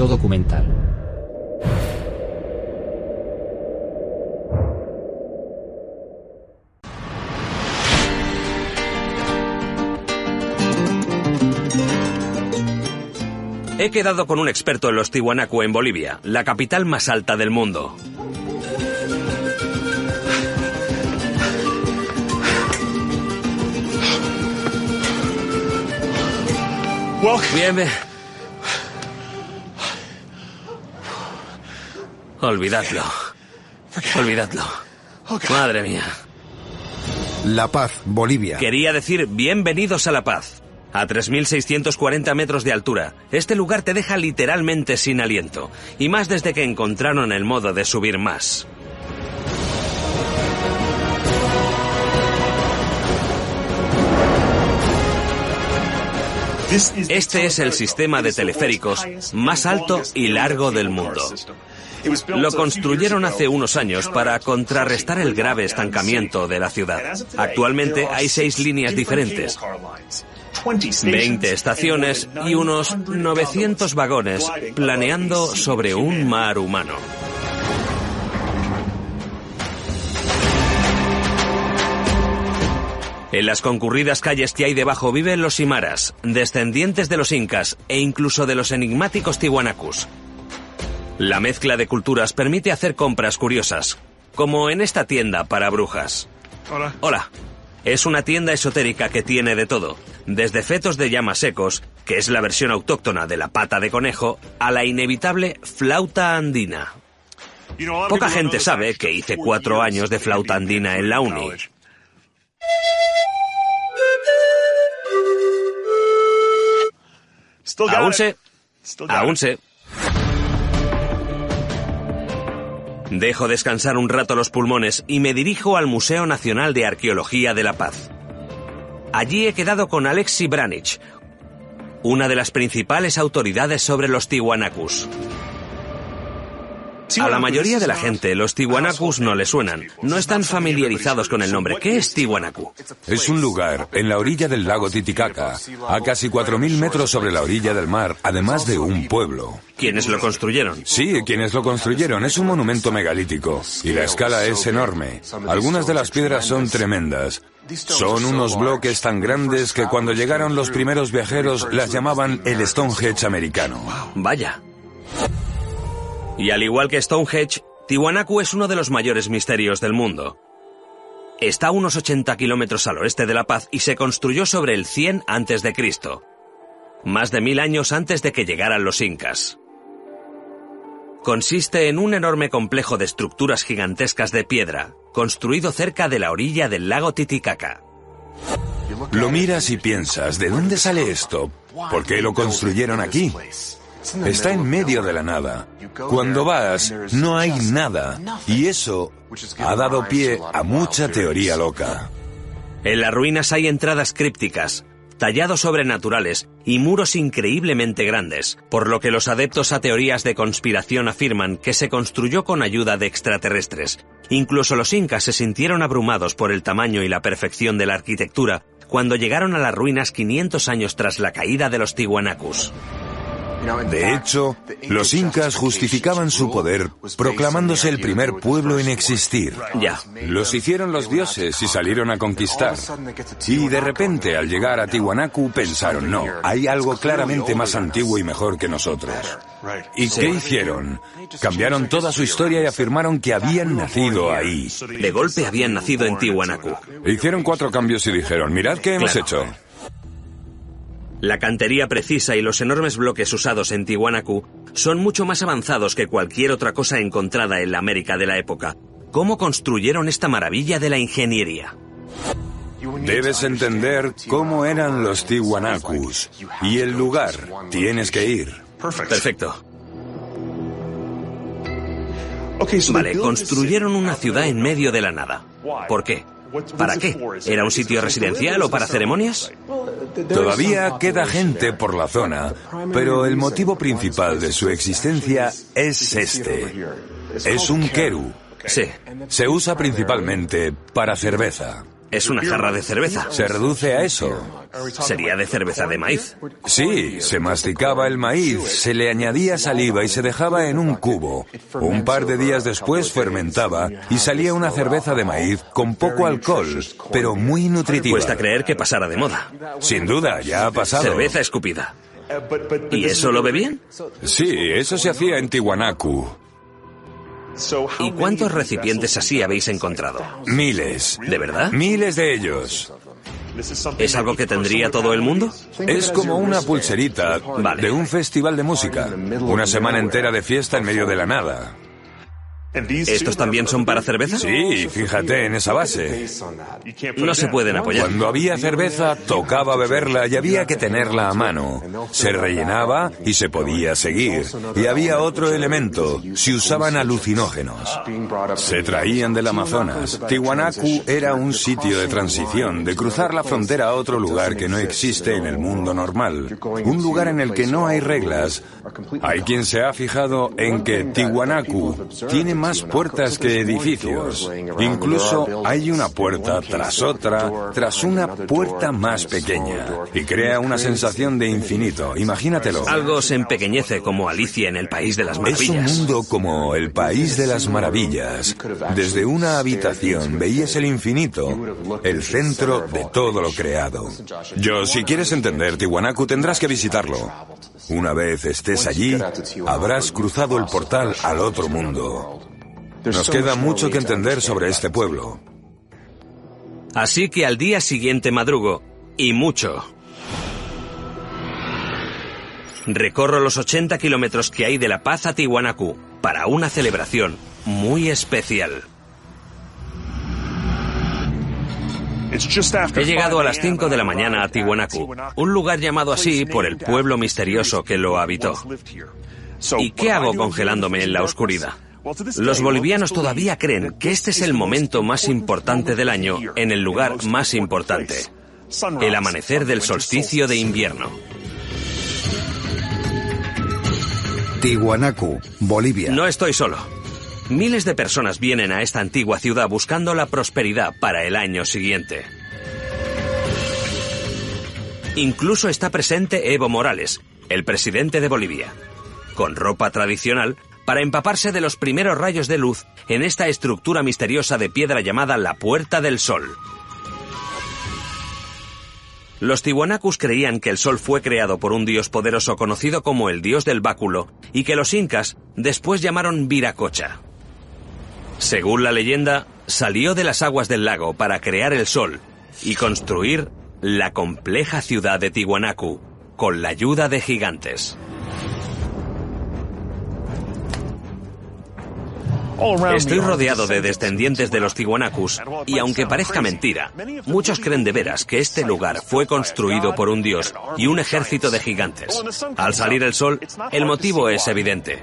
Yo documental. He quedado con un experto en los Tiwanaku en Bolivia, la capital más alta del mundo. Bien, bien. Olvidadlo. Olvidadlo. Madre mía. La Paz, Bolivia. Quería decir bienvenidos a La Paz. A 3.640 metros de altura, este lugar te deja literalmente sin aliento, y más desde que encontraron el modo de subir más. Este es el sistema de teleféricos más alto y largo del mundo. Lo construyeron hace unos años para contrarrestar el grave estancamiento de la ciudad. Actualmente hay seis líneas diferentes, 20 estaciones y unos 900 vagones planeando sobre un mar humano. En las concurridas calles que hay debajo viven los Imaras, descendientes de los incas e incluso de los enigmáticos tihuanacus. La mezcla de culturas permite hacer compras curiosas, como en esta tienda para brujas. Hola. Hola. Es una tienda esotérica que tiene de todo, desde fetos de llamas secos, que es la versión autóctona de la pata de conejo, a la inevitable flauta andina. Poca gente sabe que hice cuatro años de flauta andina en la uni. Aún sé. Aún sé. Dejo descansar un rato los pulmones y me dirijo al Museo Nacional de Arqueología de La Paz. Allí he quedado con Alexi Branich, una de las principales autoridades sobre los Tiwanakus. A la mayoría de la gente los Tiwanakus no le suenan, no están familiarizados con el nombre. ¿Qué es Tiwanaku? Es un lugar en la orilla del lago Titicaca, a casi 4.000 metros sobre la orilla del mar, además de un pueblo. ¿Quiénes lo construyeron? Sí, quienes lo construyeron. Es un monumento megalítico y la escala es enorme. Algunas de las piedras son tremendas. Son unos bloques tan grandes que cuando llegaron los primeros viajeros las llamaban el Stonehenge americano. Vaya. Y al igual que Stonehenge, Tiwanaku es uno de los mayores misterios del mundo. Está a unos 80 kilómetros al oeste de La Paz y se construyó sobre el 100 antes de Cristo, más de mil años antes de que llegaran los incas. Consiste en un enorme complejo de estructuras gigantescas de piedra, construido cerca de la orilla del lago Titicaca. Lo miras y piensas, ¿de dónde sale esto? ¿Por qué lo construyeron aquí? Está en medio de la nada. Cuando vas, no hay nada. Y eso ha dado pie a mucha teoría loca. En las ruinas hay entradas crípticas, tallados sobrenaturales y muros increíblemente grandes, por lo que los adeptos a teorías de conspiración afirman que se construyó con ayuda de extraterrestres. Incluso los incas se sintieron abrumados por el tamaño y la perfección de la arquitectura cuando llegaron a las ruinas 500 años tras la caída de los Tiwanakus. De hecho, los incas justificaban su poder proclamándose el primer pueblo en existir. Ya. Los hicieron los dioses y salieron a conquistar. Y de repente, al llegar a Tiwanaku, pensaron, no, hay algo claramente más antiguo y mejor que nosotros. ¿Y qué hicieron? Cambiaron toda su historia y afirmaron que habían nacido ahí. De golpe habían nacido en Tiwanaku. Hicieron cuatro cambios y dijeron, mirad qué hemos Claro. hecho. La cantería precisa y los enormes bloques usados en Tiwanaku son mucho más avanzados que cualquier otra cosa encontrada en la América de la época. ¿Cómo construyeron esta maravilla de la ingeniería? Debes entender cómo eran los Tiwanacus y el lugar. Tienes que ir. Perfecto. Vale, construyeron una ciudad en medio de la nada. ¿Por qué? ¿Para qué? ¿Era un sitio residencial o para ceremonias? Todavía queda gente por la zona, pero el motivo principal de su existencia es este. Es un keru. Sí. Se usa principalmente para cerveza. Es una jarra de cerveza. Se reduce a eso. Sería de cerveza de maíz. Sí, se masticaba el maíz, se le añadía saliva y se dejaba en un cubo. Un par de días después fermentaba y salía una cerveza de maíz con poco alcohol, pero muy nutritiva. Cuesta creer que pasara de moda. Sin duda, ya ha pasado. Cerveza escupida. ¿Y eso lo bebían? Sí, eso se hacía en Tiwanaku. ¿Y cuántos recipientes así habéis encontrado? Miles. ¿De verdad? Miles de ellos. ¿Es algo que tendría todo el mundo? Es como una pulserita Vale. de un festival de música. Una semana entera de fiesta en medio de la nada. ¿Estos también son para cerveza? Sí, fíjate en esa base. No se pueden apoyar. Cuando había cerveza, tocaba beberla y había que tenerla a mano. Se rellenaba y se podía seguir. Y había otro elemento, se usaban alucinógenos. Se traían del Amazonas. Tiwanaku era un sitio de transición, de cruzar la frontera a otro lugar que no existe en el mundo normal. Un lugar en el que no hay reglas. Hay quien se ha fijado en que Tiwanaku tiene más puertas que edificios. Incluso hay una puerta tras otra, tras una puerta más pequeña. Y crea una sensación de infinito. Imagínatelo. Algo se empequeñece como Alicia en el País de las Es un Maravillas. mundo como el país de las maravillas. Desde una habitación veías el infinito, el centro de todo lo creado. Yo, si quieres entender Tiwanaku, tendrás que visitarlo. Una vez estés allí, habrás cruzado el portal al otro mundo. Nos queda mucho que entender sobre este pueblo. Así que al día siguiente madrugo, y mucho. Recorro los 80 kilómetros que hay de La Paz a Tiwanaku para una celebración muy especial. He llegado a las 5 de la mañana a Tiwanaku, un lugar llamado así por el pueblo misterioso que lo habitó. ¿Y qué hago congelándome en la oscuridad? Los bolivianos todavía creen que este es el momento más importante del año en el lugar más importante, el amanecer del solsticio de invierno. Tiwanaku, Bolivia. No estoy solo. Miles de personas vienen a esta antigua ciudad buscando la prosperidad para el año siguiente. Incluso está presente Evo Morales, el presidente de Bolivia, con ropa tradicional para empaparse de los primeros rayos de luz en esta estructura misteriosa de piedra llamada la Puerta del Sol. Los tiwanacus creían que el sol fue creado por un dios poderoso conocido como el dios del báculo y que los incas después llamaron Viracocha. Según la leyenda, salió de las aguas del lago para crear el sol y construir la compleja ciudad de Tiwanaku con la ayuda de gigantes. Estoy rodeado de descendientes de los Tiwanacus y aunque parezca mentira, muchos creen de veras que este lugar fue construido por un dios y un ejército de gigantes. Al salir el sol, el motivo es evidente.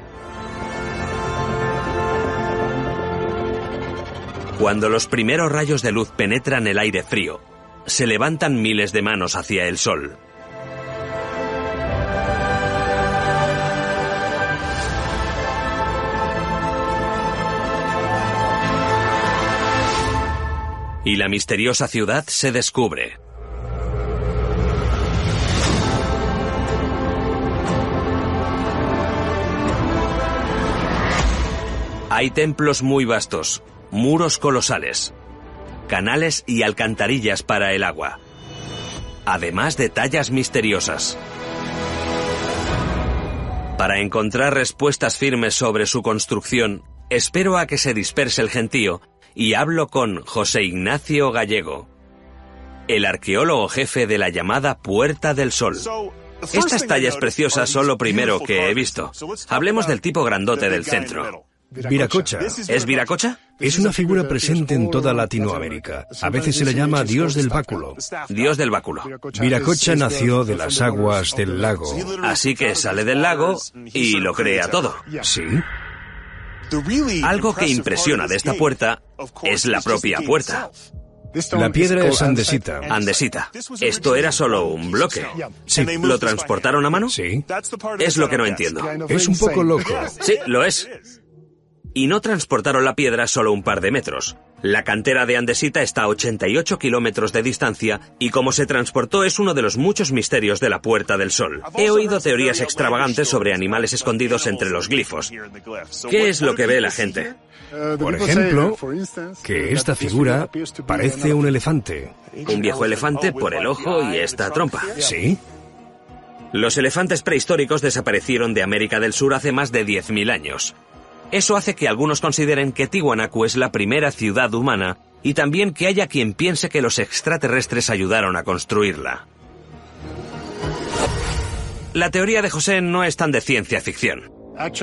Cuando los primeros rayos de luz penetran el aire frío, se levantan miles de manos hacia el sol. Y la misteriosa ciudad se descubre. Hay templos muy vastos, muros colosales, canales y alcantarillas para el agua, además de tallas misteriosas. Para encontrar respuestas firmes sobre su construcción, espero a que se disperse el gentío y hablo con José Ignacio Gallego, el arqueólogo jefe de la llamada Puerta del Sol. Estas tallas preciosas son lo primero que he visto. Hablemos del tipo grandote del centro. Viracocha. ¿Es Viracocha? Es una figura presente en toda Latinoamérica. A veces se le llama Dios del Báculo. Dios del báculo. Viracocha nació de las aguas del lago. Así que sale del lago y lo crea todo. ¿Sí? Algo que impresiona de esta puerta es la propia puerta. La piedra es andesita. Andesita. Esto era solo un bloque. Sí. ¿Lo transportaron a mano? Sí. Es lo que no entiendo. Es un poco loco. Sí, lo es. Y no transportaron la piedra solo un par de metros. La cantera de andesita está a 88 kilómetros de distancia y como se transportó es uno de los muchos misterios de la Puerta del Sol. He oído teorías extravagantes sobre animales escondidos entre los glifos. ¿Qué es lo que ve la gente? Por ejemplo, que esta figura parece un elefante. Un viejo elefante por el ojo y esta trompa. ¿Sí? Los elefantes prehistóricos desaparecieron de América del Sur hace más de 10.000 años. Eso hace que algunos consideren que Tiwanaku es la primera ciudad humana y también que haya quien piense que los extraterrestres ayudaron a construirla. La teoría de José no es tan de ciencia ficción.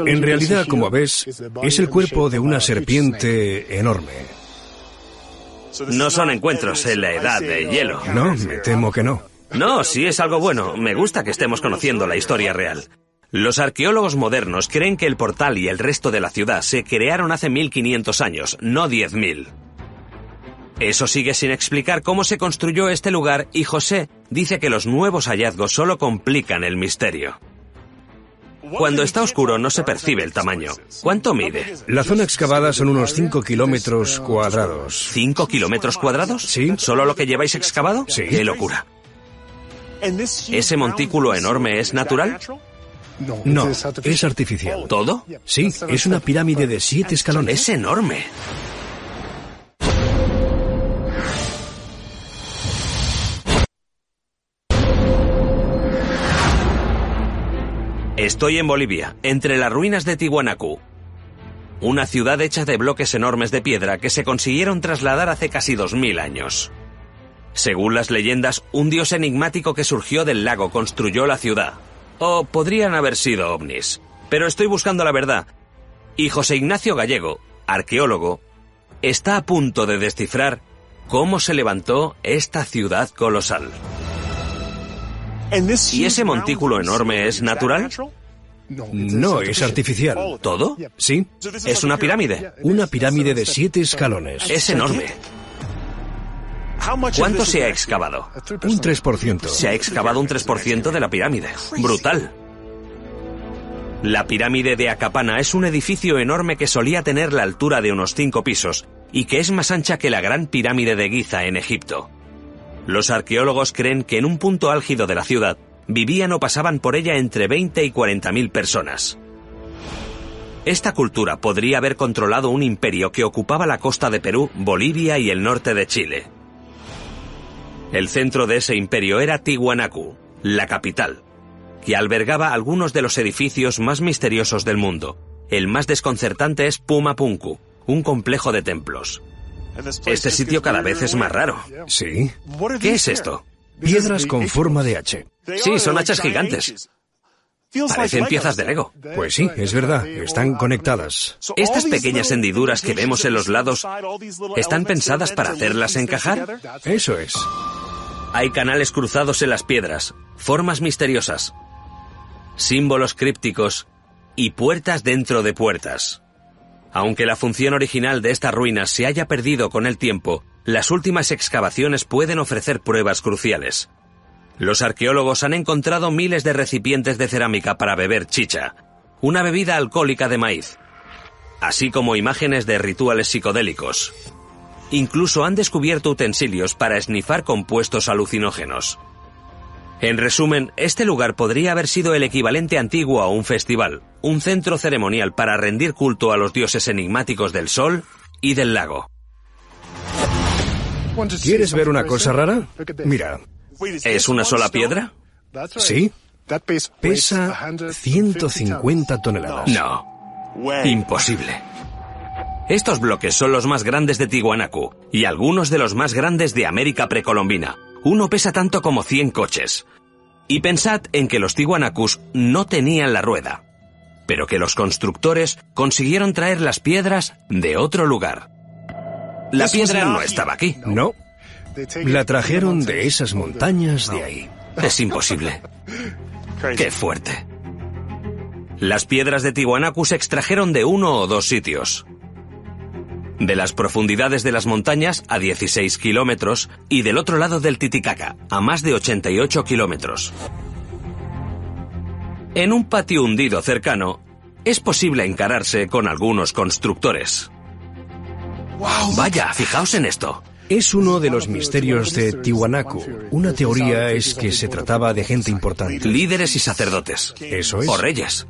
En realidad, como ves, es el cuerpo de una serpiente enorme. No son encuentros en la edad de hielo. No, me temo que no. No, sí es algo bueno. Me gusta que estemos conociendo la historia real. Los arqueólogos modernos creen que el portal y el resto de la ciudad se crearon hace 1500 años, no 10.000. Eso sigue sin explicar cómo se construyó este lugar y José dice que los nuevos hallazgos solo complican el misterio. Cuando está oscuro no se percibe el tamaño. ¿Cuánto mide? La zona excavada son unos 5 kilómetros cuadrados. ¿Cinco kilómetros cuadrados? Sí. ¿Solo lo que lleváis excavado? Sí. ¡Qué locura! ¿Ese montículo enorme es natural? No, es artificial. ¿Todo? Sí, es una pirámide de siete escalones. Es enorme. Estoy en Bolivia, entre las ruinas de Tiwanaku. Una ciudad hecha de bloques enormes de piedra que se consiguieron trasladar hace casi 2000 años. Según las leyendas, un dios enigmático que surgió del lago construyó la ciudad. O podrían haber sido ovnis. Pero estoy buscando la verdad. Y José Ignacio Gallego, arqueólogo, está a punto de descifrar cómo se levantó esta ciudad colosal. ¿Y ese montículo enorme es natural? No, es artificial. ¿Todo? Sí, ¿Es una pirámide? una pirámide de siete escalones. Es enorme. ¿Cuánto se ha excavado? Un 3%. Se ha excavado un 3% de la pirámide. Brutal. La pirámide de Acapana es un edificio enorme que solía tener la altura de unos 5 pisos y que es más ancha que la gran pirámide de Giza en Egipto. Los arqueólogos creen que en un punto álgido de la ciudad vivían o pasaban por ella entre 20 y 40 mil personas. Esta cultura podría haber controlado un imperio que ocupaba la costa de Perú, Bolivia y el norte de Chile. El centro de ese imperio era Tiwanaku, la capital, que albergaba algunos de los edificios más misteriosos del mundo. El más desconcertante es Pumapunku, un complejo de templos. Este sitio cada vez es más raro. Sí, ¿Qué es esto? piedras con forma de H. Sí, son hachas gigantes. Parecen piezas de Lego. Pues sí, es verdad, están conectadas. Estas pequeñas hendiduras que vemos en los lados están pensadas para hacerlas encajar. Eso es. Hay canales cruzados en las piedras, formas misteriosas, símbolos crípticos y puertas dentro de puertas. Aunque la función original de estas ruinas se haya perdido con el tiempo, las últimas excavaciones pueden ofrecer pruebas cruciales. Los arqueólogos han encontrado miles de recipientes de cerámica para beber chicha, una bebida alcohólica de maíz, así como imágenes de rituales psicodélicos. Incluso han descubierto utensilios para esnifar compuestos alucinógenos. En resumen, este lugar podría haber sido el equivalente antiguo a un festival, un centro ceremonial para rendir culto a los dioses enigmáticos del sol y del lago. ¿Quieres ver una cosa rara? Mira, ¿Es una sola piedra? sí, pesa 150 toneladas. No. Imposible. Estos bloques son los más grandes de Tiwanaku y algunos de los más grandes de América precolombina. Uno pesa tanto como 100 coches. Y pensad en que los Tiwanakus no tenían la rueda. pero que los constructores consiguieron traer las piedras de otro lugar. La piedra no estaba aquí. No. La trajeron de esas montañas de ahí. Es imposible. Qué fuerte. Las piedras de Tiwanaku se extrajeron de uno o dos sitios. De las profundidades de las montañas a 16 kilómetros y del otro lado del Titicaca a más de 88 kilómetros. En un patio hundido cercano, es posible encararse con algunos constructores. Vaya, fijaos en esto. Es uno de los misterios de Tiwanaku. Una teoría es que se trataba de gente importante. Líderes y sacerdotes. Eso es. O reyes.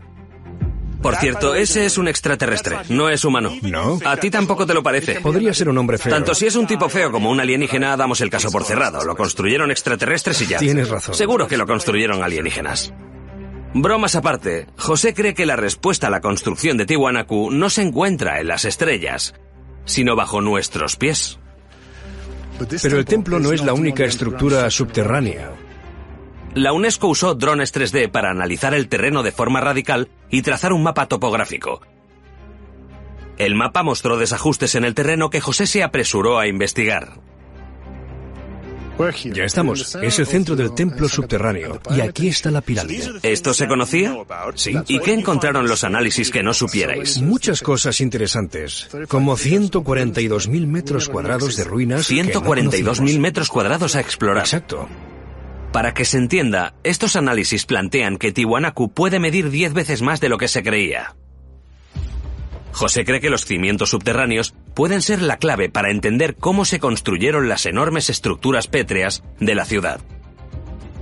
Por cierto, ese es un extraterrestre, no es humano. No. A ti tampoco te lo parece. Podría ser un hombre feo. Tanto si es un tipo feo como un alienígena, damos el caso por cerrado. Lo construyeron extraterrestres y ya. Tienes razón. Seguro que lo construyeron alienígenas. Bromas aparte, José cree que la respuesta a la construcción de Tiwanaku no se encuentra en las estrellas, sino bajo nuestros pies. Pero el templo no es la única estructura subterránea. La UNESCO usó drones 3D para analizar el terreno de forma radical y trazar un mapa topográfico. El mapa mostró desajustes en el terreno que José se apresuró a investigar. Ya estamos. Es el centro del templo subterráneo. Y aquí está la pirámide. ¿Esto se conocía? Sí. ¿Y qué encontraron los análisis que no supierais? Muchas cosas interesantes. Como 142.000 metros cuadrados de ruinas. que no 142.000 conocíamos. metros cuadrados a explorar. Exacto. Para que se entienda, estos análisis plantean que Tiwanaku puede medir 10 veces más de lo que se creía. José cree que los cimientos subterráneos pueden ser la clave para entender cómo se construyeron las enormes estructuras pétreas de la ciudad.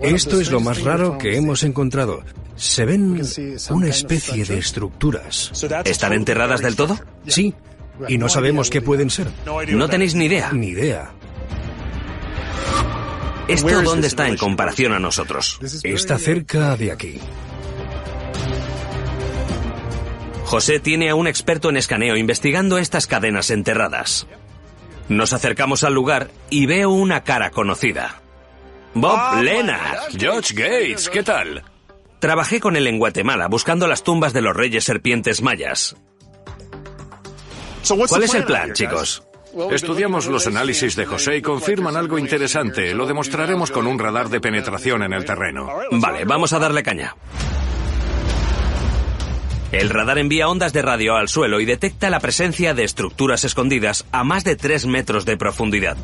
Esto es lo más raro que hemos encontrado. Se ven una especie de estructuras. ¿Están enterradas del todo? Sí. Y no sabemos qué pueden ser. No tenéis ni idea. Ni idea. ¿Esto dónde está en comparación a nosotros? Está cerca de aquí. José tiene a un experto en escaneo investigando estas cadenas enterradas. Nos acercamos al lugar y veo una cara conocida. Bob Lennart. George Gates, ¿qué tal? Trabajé con él en Guatemala buscando las tumbas de los reyes serpientes mayas. ¿Cuál es el plan, chicos? Estudiamos los análisis de José y confirman algo interesante. Lo demostraremos con un radar de penetración en el terreno. Vale, vamos a darle caña. El radar envía ondas de radio al suelo y detecta la presencia de estructuras escondidas a más de 3 metros de profundidad.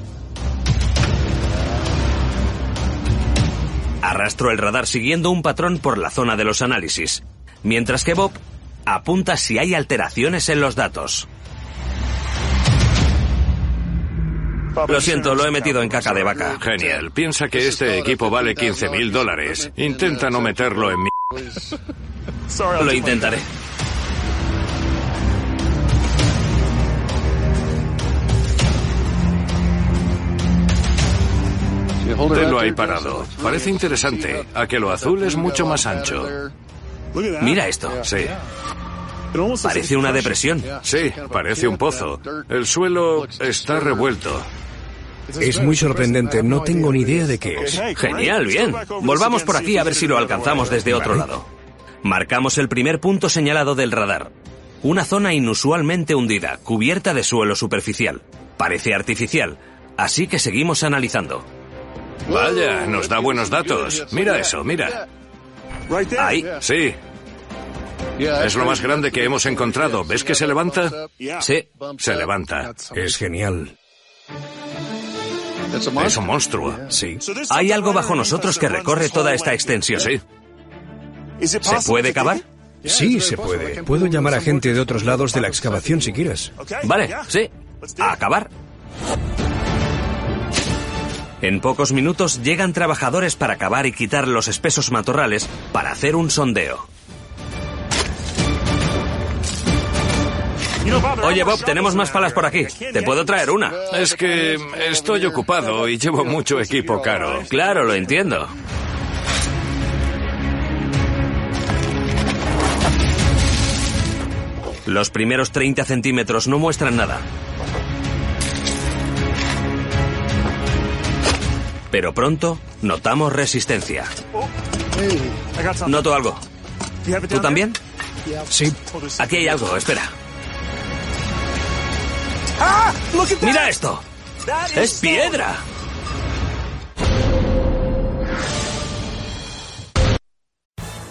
Arrastro el radar siguiendo un patrón por la zona de los análisis, mientras que Bob apunta si hay alteraciones en los datos. Lo siento, lo he metido en caca de vaca. Genial. Piensa que este equipo vale 15 mil dólares. Intenta no meterlo en mi... Lo intentaré. Tenlo ahí parado. Parece interesante. A que lo azul es mucho más ancho. Mira esto. Sí, Parece una depresión. sí, parece un pozo. El suelo está revuelto. Es muy sorprendente. No tengo ni idea de qué es. Genial, bien. Volvamos por aquí a ver si lo alcanzamos desde otro lado. Marcamos el primer punto señalado del radar. Una zona inusualmente hundida, cubierta de suelo superficial. Parece artificial, así que seguimos analizando. Vaya, nos da buenos datos. Mira eso, mira. Ahí, Sí, es lo más grande que hemos encontrado. ¿Ves que se levanta? sí. Se levanta. Es genial. Es un monstruo. Sí. Hay algo bajo nosotros que recorre toda esta extensión. Sí. ¿Se puede cavar? Sí, se puede. Puedo llamar a gente de otros lados de la excavación si quieres. Vale, sí. A acabar. En pocos minutos llegan trabajadores para cavar y quitar los espesos matorrales para hacer un sondeo. Oye Bob, tenemos más palas por aquí. ¿Te puedo traer una? Es que estoy ocupado y llevo mucho equipo caro. Claro, lo entiendo. Los primeros 30 centímetros no muestran nada. Pero pronto notamos resistencia. Noto algo. ¿Tú también? Sí. Aquí hay algo, espera. ¡Mira esto! ¡Es piedra!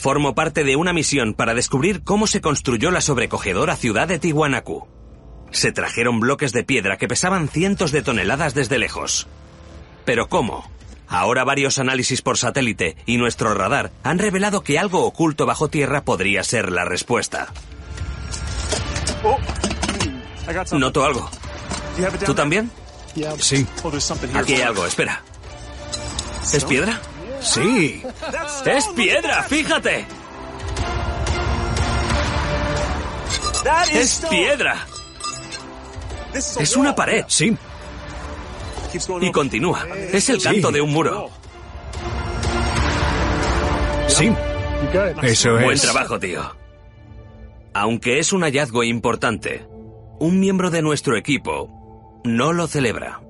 Formo parte de una misión para descubrir cómo se construyó la sobrecogedora ciudad de Tiwanaku. Se trajeron bloques de piedra que pesaban cientos de toneladas desde lejos. ¿Pero cómo? Ahora varios análisis por satélite y nuestro radar han revelado que algo oculto bajo tierra podría ser la respuesta. Noto algo. ¿Tú también? Sí. Aquí hay algo, espera. ¿Es piedra? Sí. ¡Es piedra! ¡Fíjate! ¡Es piedra! Es una pared. Sí. Y continúa. Es el canto Sí. de un muro. Sí. Eso es. Buen trabajo, tío. Aunque es un hallazgo importante, un miembro de nuestro equipo no lo celebra.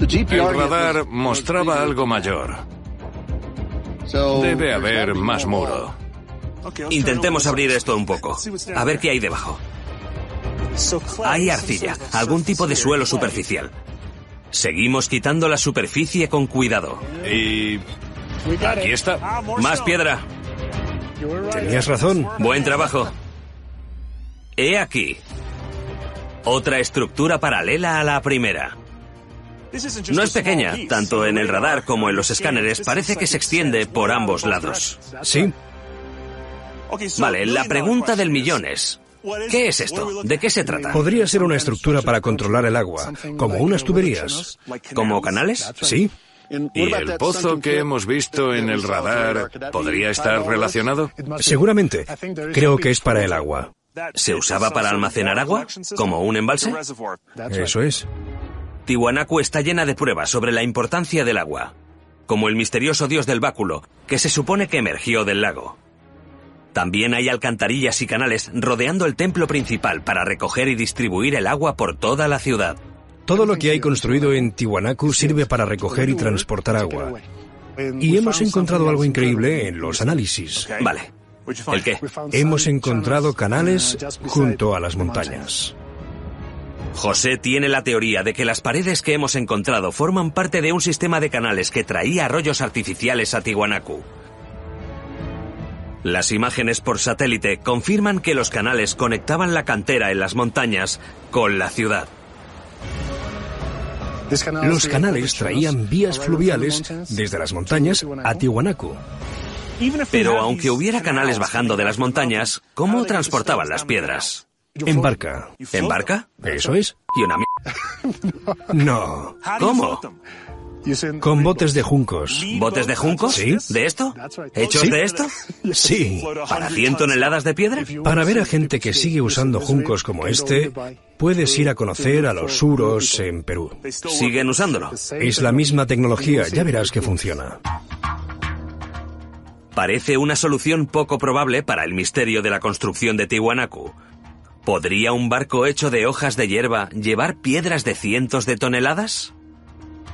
El radar mostraba algo mayor. Debe haber más muro. Intentemos abrir esto un poco. A ver qué hay debajo. Hay arcilla, algún tipo de suelo superficial. Seguimos quitando la superficie con cuidado. Y... Aquí está. Más piedra. Tenías razón. Buen trabajo. He aquí. Otra estructura paralela a la primera. No es pequeña, tanto en el radar como en los escáneres parece que se extiende por ambos lados. Sí. Vale, la pregunta del millón es, ¿qué es esto? ¿De qué se trata? Podría ser una estructura para controlar el agua, como unas tuberías. ¿Como canales? Sí. ¿Y el pozo que hemos visto en el radar podría estar relacionado? Seguramente. Creo que es para el agua. ¿Se usaba para almacenar agua? ¿Como un embalse? Eso es. Tiwanaku está llena de pruebas sobre la importancia del agua, como el misterioso dios del báculo, que se supone que emergió del lago. También hay alcantarillas y canales rodeando el templo principal para recoger y distribuir el agua por toda la ciudad. Todo lo que hay construido en Tiwanaku sirve para recoger y transportar agua. Y hemos encontrado algo increíble en los análisis. Vale. ¿El qué? Hemos encontrado canales junto a las montañas. José tiene la teoría de que las paredes que hemos encontrado forman parte de un sistema de canales que traía arroyos artificiales a Tiwanaku. Las imágenes por satélite confirman que los canales conectaban la cantera en las montañas con la ciudad. Los canales traían vías fluviales desde las montañas a Tiwanaku. Pero aunque hubiera canales bajando de las montañas, ¿cómo transportaban las piedras? En barca. ¿En barca? Eso es. Y una. No. ¿Cómo? Con botes de juncos. ¿Botes de juncos? Sí. ¿De esto? ¿Hechos Sí. de esto? Sí. ¿Para 100 toneladas de piedra? Para ver a gente que sigue usando juncos como este, puedes ir a conocer a los suros en Perú. ¿Siguen usándolo? Es la misma tecnología, ya verás que funciona. Parece una solución poco probable para el misterio de la construcción de Tiwanaku. ¿Podría un barco hecho de hojas de hierba llevar piedras de cientos de toneladas?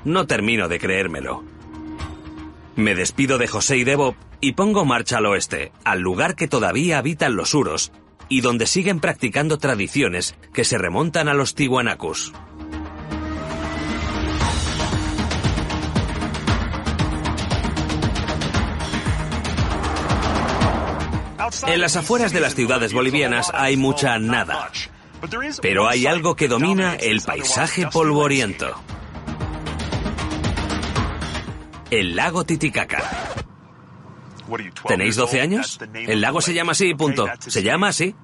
No termino de creérmelo. Me despido de José y de Bob y pongo marcha al oeste, al lugar que todavía habitan los uros y donde siguen practicando tradiciones que se remontan a los Tiwanakus. En las afueras de las ciudades bolivianas hay mucha nada. Pero hay algo que domina el paisaje polvoriento. El lago Titicaca. ¿Tenéis 12 años? El lago se llama así, punto. Se llama así.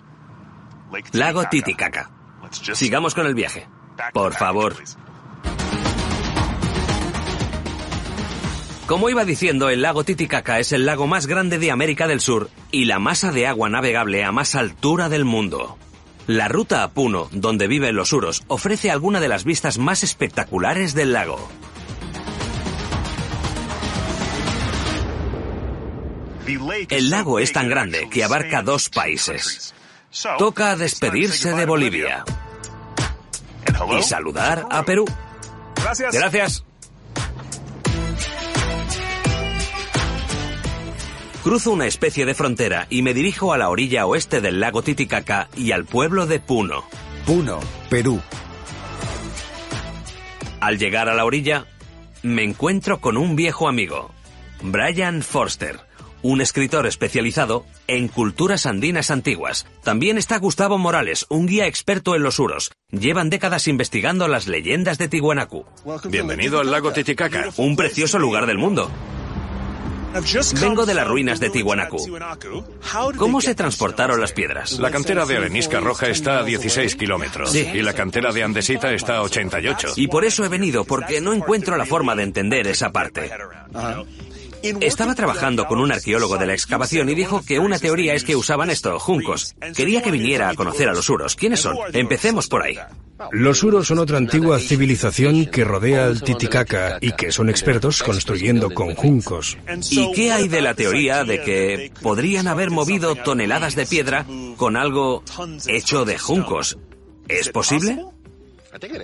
Lago Titicaca. Sigamos con el viaje. Por favor. Como iba diciendo, el lago Titicaca es el lago más grande de América del Sur y la masa de agua navegable a más altura del mundo. La ruta a Puno, donde viven los uros, ofrece alguna de las vistas más espectaculares del lago. El lago es tan grande que abarca dos países. Toca despedirse de Bolivia y saludar a Perú. Gracias. Cruzo una especie de frontera y me dirijo a la orilla oeste del lago Titicaca y al pueblo de Puno. Puno, Perú. Al llegar a la orilla, me encuentro con un viejo amigo, Brian Forster, un escritor especializado en culturas andinas antiguas. También está Gustavo Morales, un guía experto en los uros. Llevan décadas investigando las leyendas de Tiwanaku. Bienvenido al lago Titicaca. Un precioso lugar del mundo. Vengo de las ruinas de Tiwanaku. ¿Cómo se transportaron las piedras? La cantera de arenisca roja está a 16 kilómetros Sí. y la cantera de andesita está a 88. Y por eso he venido, porque no encuentro la forma de entender esa parte. Estaba trabajando con un arqueólogo de la excavación y dijo que una teoría es que usaban esto, juncos. Quería que viniera a conocer a los uros. ¿Quiénes son? Empecemos por ahí. Los uros son otra antigua civilización que rodea al Titicaca y que son expertos construyendo con juncos. ¿Y qué hay de la teoría de que podrían haber movido toneladas de piedra con algo hecho de juncos? ¿Es posible?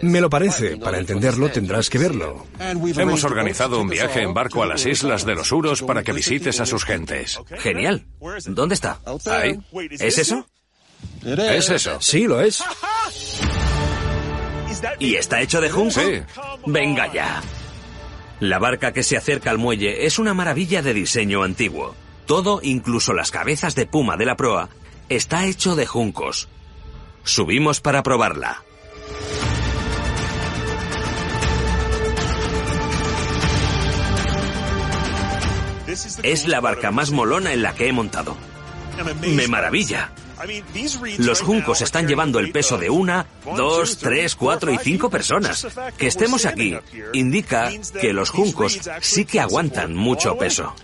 Me lo parece. Para entenderlo tendrás que verlo. Hemos organizado un viaje en barco a las islas de los Uros para que visites a sus gentes. Genial. ¿Dónde está? Ahí. ¿Es eso? Es eso. Sí, lo es. ¿Y está hecho de junco? Sí. Venga ya. La barca que se acerca al muelle es una maravilla de diseño antiguo. Todo, incluso las cabezas de puma de la proa, está hecho de juncos. Subimos para probarla. Es la barca más molona en la que he montado. Me maravilla. Los juncos están llevando el peso de una, dos, tres, cuatro y cinco personas. Que estemos aquí indica que los juncos sí que aguantan mucho peso.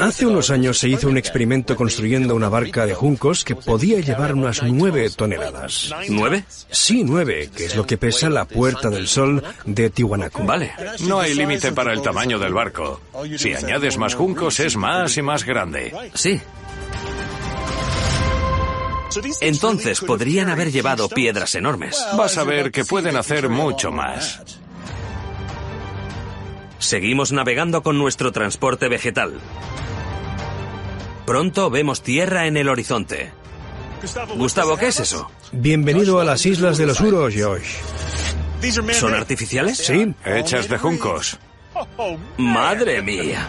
Hace unos años se hizo un experimento construyendo una barca de juncos que podía llevar unas nueve toneladas. ¿Nueve? Sí, nueve, que es lo que pesa la Puerta del Sol de Tiwanaku. Vale. No hay límite para el tamaño del barco. Si añades más juncos es más y más grande. Sí. Entonces podrían haber llevado piedras enormes. Vas a ver que pueden hacer mucho más. Seguimos navegando con nuestro transporte vegetal. Pronto vemos tierra en el horizonte. Gustavo, ¿qué es eso? Bienvenido a las Islas de los Uros, Josh. ¿Son artificiales? Sí. Hechas de juncos. Madre mía.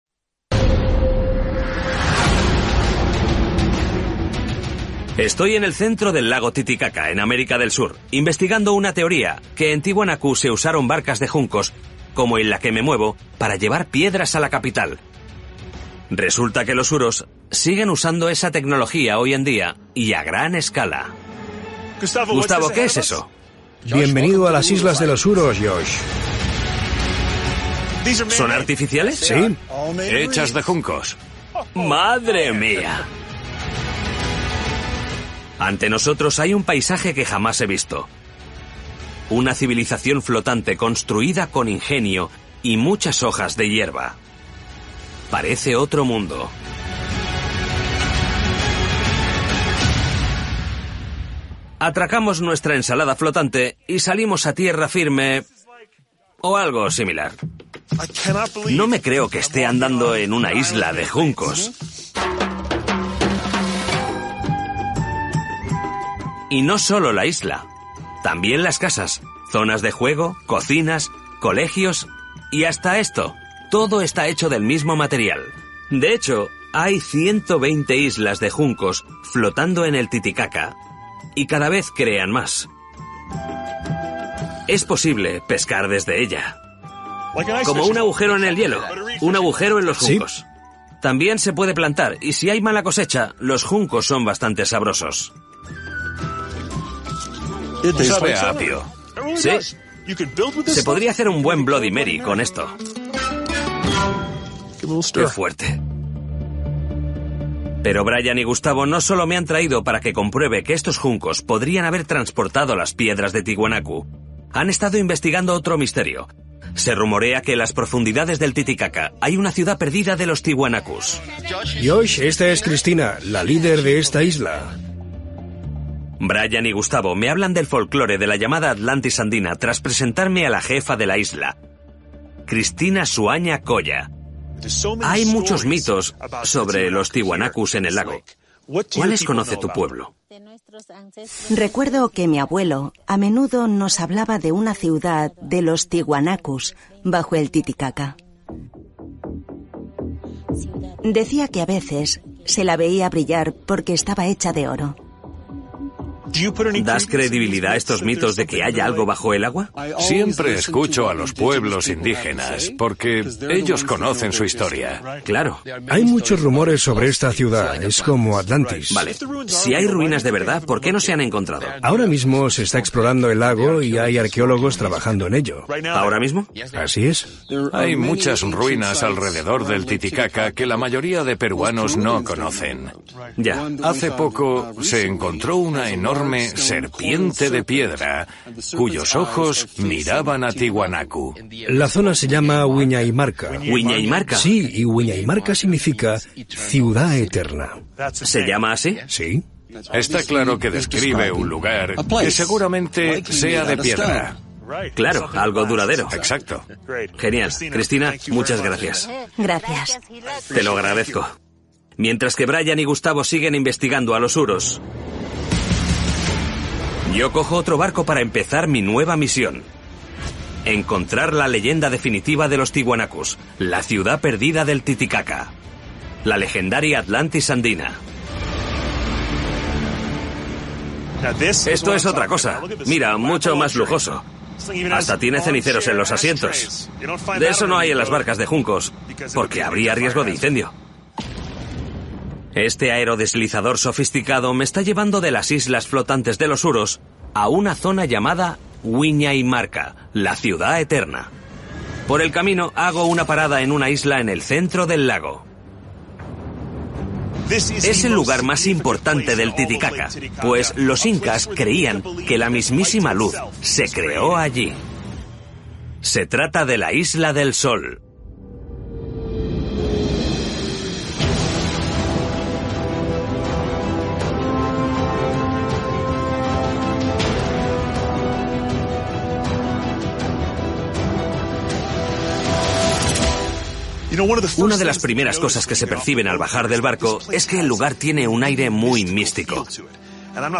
Estoy en el centro del lago Titicaca, en América del Sur, investigando una teoría que en Tiwanaku se usaron barcas de juncos, como en la que me muevo, para llevar piedras a la capital. Resulta que los uros siguen usando esa tecnología hoy en día y a gran escala. Gustavo, ¿qué es eso? Bienvenido a las Islas de los Uros, Josh. ¿Son artificiales? Sí. Hechas de juncos. ¡Madre mía! Ante nosotros hay un paisaje que jamás he visto. Una civilización flotante construida con ingenio y muchas hojas de hierba. Parece otro mundo. Atracamos nuestra ensalada flotante y salimos a tierra firme o algo similar. No me creo que esté andando en una isla de juncos. Y no solo la isla, también las casas, zonas de juego, cocinas, colegios y hasta esto. Todo está hecho del mismo material. De hecho, hay 120 islas de juncos flotando en el Titicaca y cada vez crean más. Es posible pescar desde ella. Como un agujero en el hielo, un agujero en los juncos. También se puede plantar y si hay mala cosecha, los juncos son bastante sabrosos. Sabe a apio. Sí. Se podría hacer un buen Bloody Mary con esto. Qué fuerte. Pero Brian y Gustavo no solo me han traído para que compruebe que estos juncos podrían haber transportado las piedras de Tiwanaku. Han estado investigando otro misterio. Se rumorea que en las profundidades del Titicaca hay una ciudad perdida de los Tiwanakus. Josh, esta es Cristina, la líder de esta isla. Brian y Gustavo me hablan del folclore de la llamada Atlantis andina tras presentarme a la jefa de la isla, Cristina Suaña Coya. Hay muchos mitos sobre los Tiwanakus en el lago. ¿Cuáles conoce tu pueblo? Recuerdo que mi abuelo a menudo nos hablaba de una ciudad de los Tiwanakus bajo el Titicaca. Decía que a veces se la veía brillar porque estaba hecha de oro. ¿Das credibilidad a estos mitos de que haya algo bajo el agua? Siempre escucho a los pueblos indígenas porque ellos conocen su historia. Claro. Hay muchos rumores sobre esta ciudad. Es como Atlantis. Vale. Si hay ruinas de verdad, ¿por qué no se han encontrado? Ahora mismo se está explorando el lago y hay arqueólogos trabajando en ello. ¿Ahora mismo? Así es. Hay muchas ruinas alrededor del Titicaca que la mayoría de peruanos no conocen. Ya. Hace poco se encontró una enorme serpiente de piedra cuyos ojos miraban a Tiwanaku. La zona se llama Wiñaymarca. ¿Wiñaymarca? Sí, y Wiñaymarca significa ciudad eterna. ¿Se llama así? Sí. Está claro que describe un lugar que seguramente sea de piedra. Claro, algo duradero. Exacto. Genial. Cristina, muchas gracias. Gracias. Te lo agradezco. Mientras que Brian y Gustavo siguen investigando a los uros, yo cojo otro barco para empezar mi nueva misión. Encontrar la leyenda definitiva de los Tiwanakus, la ciudad perdida del Titicaca. La legendaria Atlantis andina. Esto es otra cosa. Mira, mucho más lujoso. Hasta tiene ceniceros en los asientos. De eso no hay en las barcas de juncos, porque habría riesgo de incendio. Este aerodeslizador sofisticado me está llevando de las islas flotantes de los Uros a una zona llamada Wiñaymarca, la ciudad eterna. Por el camino hago una parada en una isla en el centro del lago. Es el lugar más importante del Titicaca, pues los incas creían que la mismísima luz se creó allí. Se trata de la Isla del Sol, Una de las primeras cosas que se perciben al bajar del barco es que el lugar tiene un aire muy místico.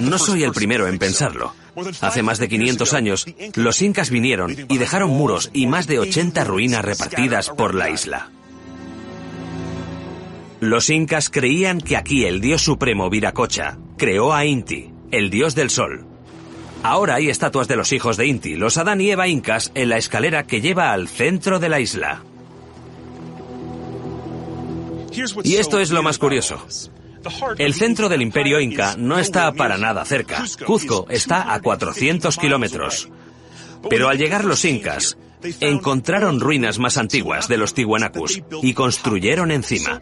No soy el primero en pensarlo. Hace más de 500 años, los incas vinieron y dejaron muros y más de 80 ruinas repartidas por la isla. Los incas creían que aquí el dios supremo Viracocha creó a Inti, el dios del sol. Ahora hay estatuas de los hijos de Inti, los Adán y Eva incas, en la escalera que lleva al centro de la isla. Y esto es lo más curioso. El centro del imperio inca no está para nada cerca. Cuzco está a 400 kilómetros. Pero al llegar los incas, encontraron ruinas más antiguas de los Tiwanakus y construyeron encima.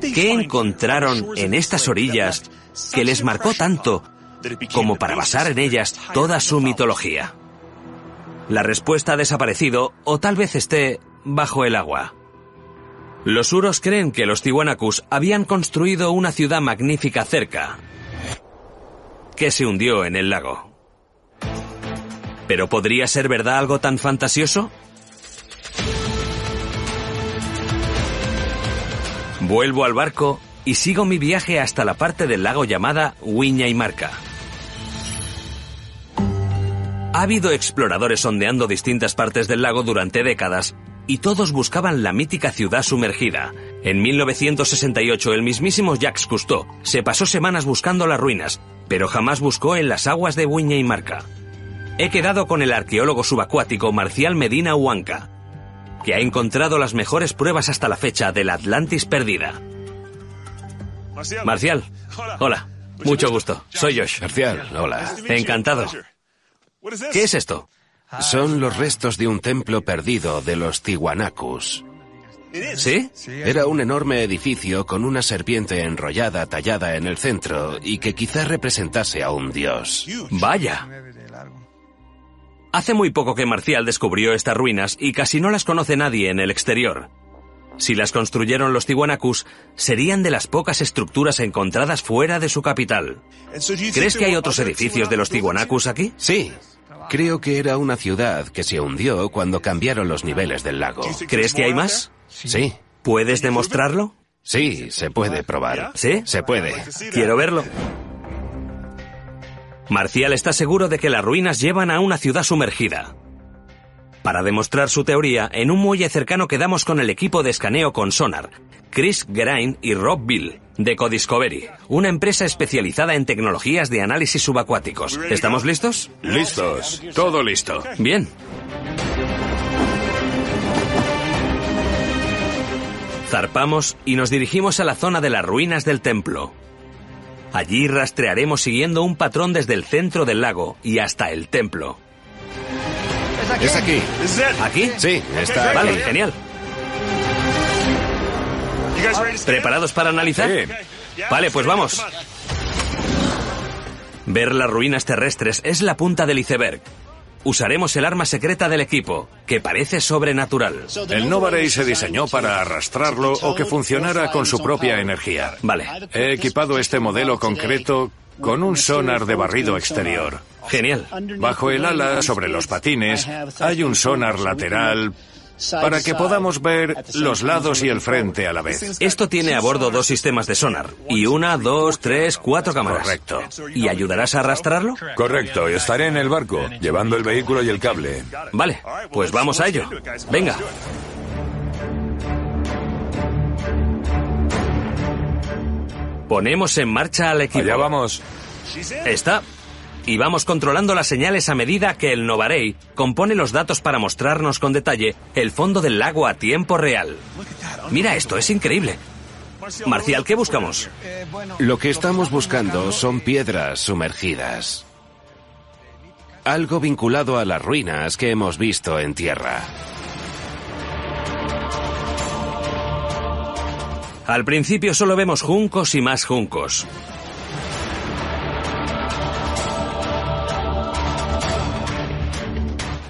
¿Qué encontraron en estas orillas que les marcó tanto como para basar en ellas toda su mitología? La respuesta ha desaparecido o tal vez esté bajo el agua. Los uros creen que los Tiwanakus habían construido una ciudad magnífica cerca, que se hundió en el lago. ¿Pero podría ser verdad algo tan fantasioso? Vuelvo al barco y sigo mi viaje hasta la parte del lago llamada Wiña y Marca. Ha habido exploradores sondeando distintas partes del lago durante décadas y todos buscaban la mítica ciudad sumergida. En 1968 el mismísimo Jacques Cousteau se pasó semanas buscando las ruinas, pero jamás buscó en las aguas de Wiña y Marca. He quedado con el arqueólogo subacuático Marcial Medina Huanca, que ha encontrado las mejores pruebas hasta la fecha de la Atlantis perdida. Marcial, hola. Mucho gusto. Soy Josh. Marcial, hola. Encantado. ¿Qué es esto? Son los restos de un templo perdido de los Tiwanakus. ¿Sí? Era un enorme edificio con una serpiente enrollada tallada en el centro y que quizás representase a un dios. Vaya. Hace muy poco que Marcial descubrió estas ruinas y casi no las conoce nadie en el exterior. Si las construyeron los Tiwanakus, serían de las pocas estructuras encontradas fuera de su capital. ¿Crees que hay otros edificios de los Tiwanakus aquí? Sí. Creo que era una ciudad que se hundió cuando cambiaron los niveles del lago. ¿Crees que hay más? Sí. ¿Puedes demostrarlo? Sí, se puede probar. ¿Sí? Se puede. Quiero verlo. Marcial está seguro de que las ruinas llevan a una ciudad sumergida. Para demostrar su teoría, en un muelle cercano quedamos con el equipo de escaneo con sonar, Chris Grain y Rob Bill, de Codiscovery, una empresa especializada en tecnologías de análisis subacuáticos. ¿Estamos listos? Listos. Todo listo. Bien. Zarpamos y nos dirigimos a la zona de las ruinas del templo. Allí rastrearemos siguiendo un patrón desde el centro del lago y hasta el templo. Es aquí. ¿Aquí? Sí, está Vale, aquí. genial. ¿Preparados para analizar? Vale, pues vamos. Ver las ruinas terrestres es la punta del iceberg. Usaremos el arma secreta del equipo, que parece sobrenatural. El Novaray se diseñó para arrastrarlo o que funcionara con su propia energía. Vale. He equipado este modelo concreto con un sonar de barrido exterior. Genial. Bajo el ala, sobre los patines, hay un sonar lateral para que podamos ver los lados y el frente a la vez. Esto tiene a bordo dos sistemas de sonar. Y una, dos, tres, cuatro cámaras. Correcto. ¿Y ayudarás a arrastrarlo? Correcto, estaré en el barco, llevando el vehículo y el cable. Vale, pues vamos a ello. Venga. Ponemos en marcha al equipo. Allá vamos. Está. Y vamos controlando las señales a medida que el Novarey compone los datos para mostrarnos con detalle el fondo del lago a tiempo real. Mira esto, es increíble. Marcial, ¿qué buscamos? Lo que estamos buscando son piedras sumergidas. Algo vinculado a las ruinas que hemos visto en tierra. Al principio solo vemos juncos y más juncos.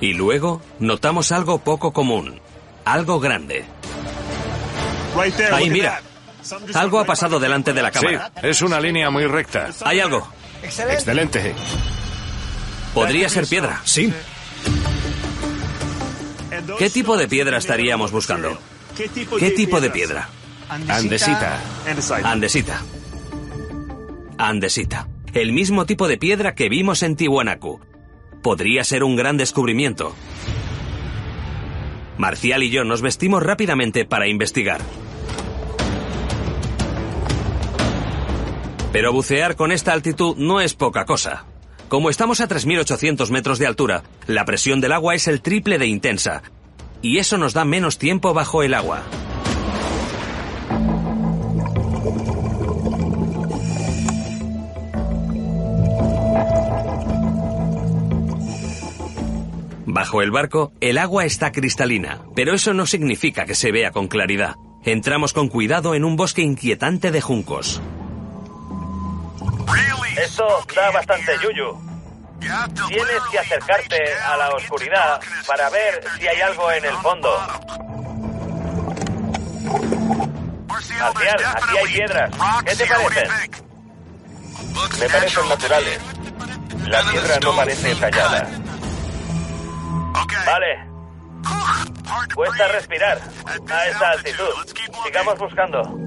Y luego notamos algo poco común, algo grande. Ahí mira, algo ha pasado delante de la Sí, cámara. es una línea muy recta. Hay algo. Excelente. Podría ser piedra. Sí. ¿Qué tipo de piedra estaríamos buscando? ¿Qué tipo de piedra? Andesita. Andesita. Andesita. El mismo tipo de piedra que vimos en Tiwanaku. Podría ser un gran descubrimiento. Marcial y yo nos vestimos rápidamente para investigar. Pero bucear con esta altitud no es poca cosa. Como estamos a 3.800 metros de altura, la presión del agua es el triple de intensa. Y eso nos da menos tiempo bajo el agua. Bajo el barco, el agua está cristalina, pero eso no significa que se vea con claridad. Entramos con cuidado en un bosque inquietante de juncos. Esto da bastante yuyu. Tienes que acercarte a la oscuridad para ver si hay algo en el fondo. Marcial, aquí hay piedras. ¿Qué te parecen? Me parecen naturales. La piedra no parece tallada. Vale. Cuesta respirar a esta altitud. Sigamos buscando.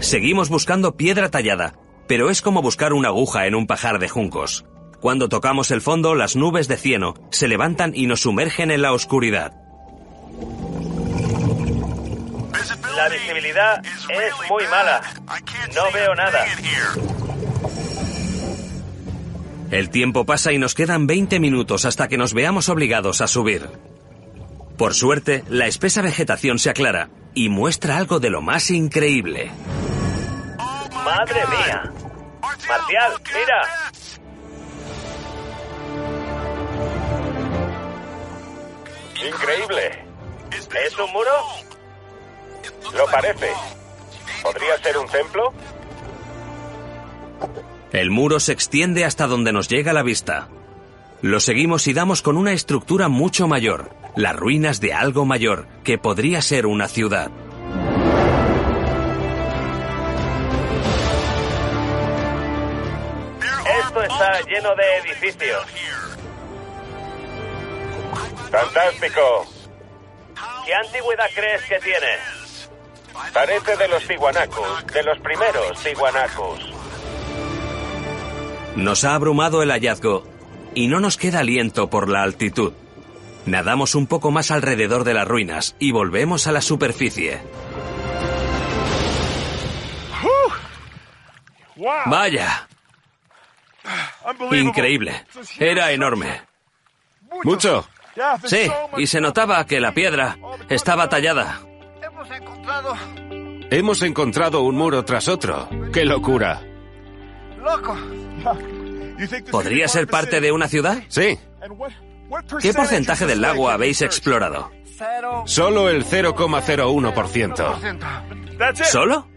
Seguimos buscando piedra tallada, pero es como buscar una aguja en un pajar de juncos. Cuando tocamos el fondo, las nubes de cieno se levantan y nos sumergen en la oscuridad. La visibilidad es muy mala. No veo nada. El tiempo pasa y nos quedan 20 minutos hasta que nos veamos obligados a subir. Por suerte, la espesa vegetación se aclara y muestra algo de lo más increíble. ¡Madre mía! Marcial, mira. Increíble. ¿Es un muro? Lo parece. ¿Podría ser un templo? El muro se extiende hasta donde nos llega la vista. Lo seguimos y damos con una estructura mucho mayor, las ruinas de algo mayor, que podría ser una ciudad. Esto está lleno de edificios. Fantástico. ¿Qué antigüedad crees que tiene? Parece de los Tiwanacos, de los primeros Tiwanacos. Nos ha abrumado el hallazgo y no nos queda aliento por la altitud. Nadamos un poco más alrededor de las ruinas y volvemos a la superficie. Vaya. Increíble. Era enorme. ¿Mucho? Sí, y se notaba que la piedra estaba tallada. Hemos encontrado un muro tras otro. ¡Qué locura! ¡Loco! ¿Podría ser parte de una ciudad? Sí. ¿Qué porcentaje del lago habéis explorado? Solo el 0,01%. ¿Solo?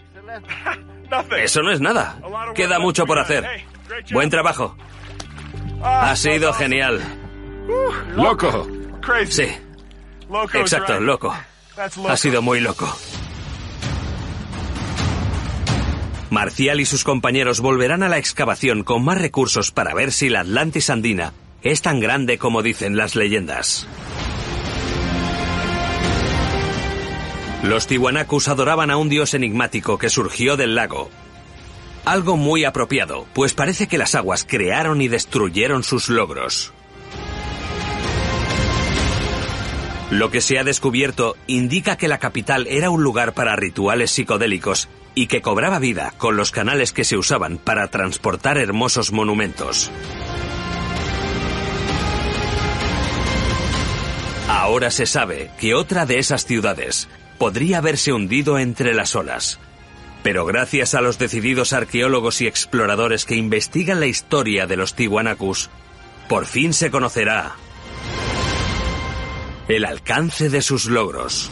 Eso no es nada. Queda mucho por hacer. Buen trabajo. Ha sido genial. ¡Loco! Sí. Exacto, loco. Ha sido muy loco. Marcial y sus compañeros volverán a la excavación con más recursos para ver si la Atlantis andina es tan grande como dicen las leyendas. Los Tiwanacus adoraban a un dios enigmático que surgió del lago. Algo muy apropiado, pues parece que las aguas crearon y destruyeron sus logros. Lo que se ha descubierto indica que la capital era un lugar para rituales psicodélicos y que cobraba vida con los canales que se usaban para transportar hermosos monumentos. Ahora se sabe que otra de esas ciudades podría haberse hundido entre las olas. Pero gracias a los decididos arqueólogos y exploradores que investigan la historia de los Tiwanacus, por fin se conocerá el alcance de sus logros.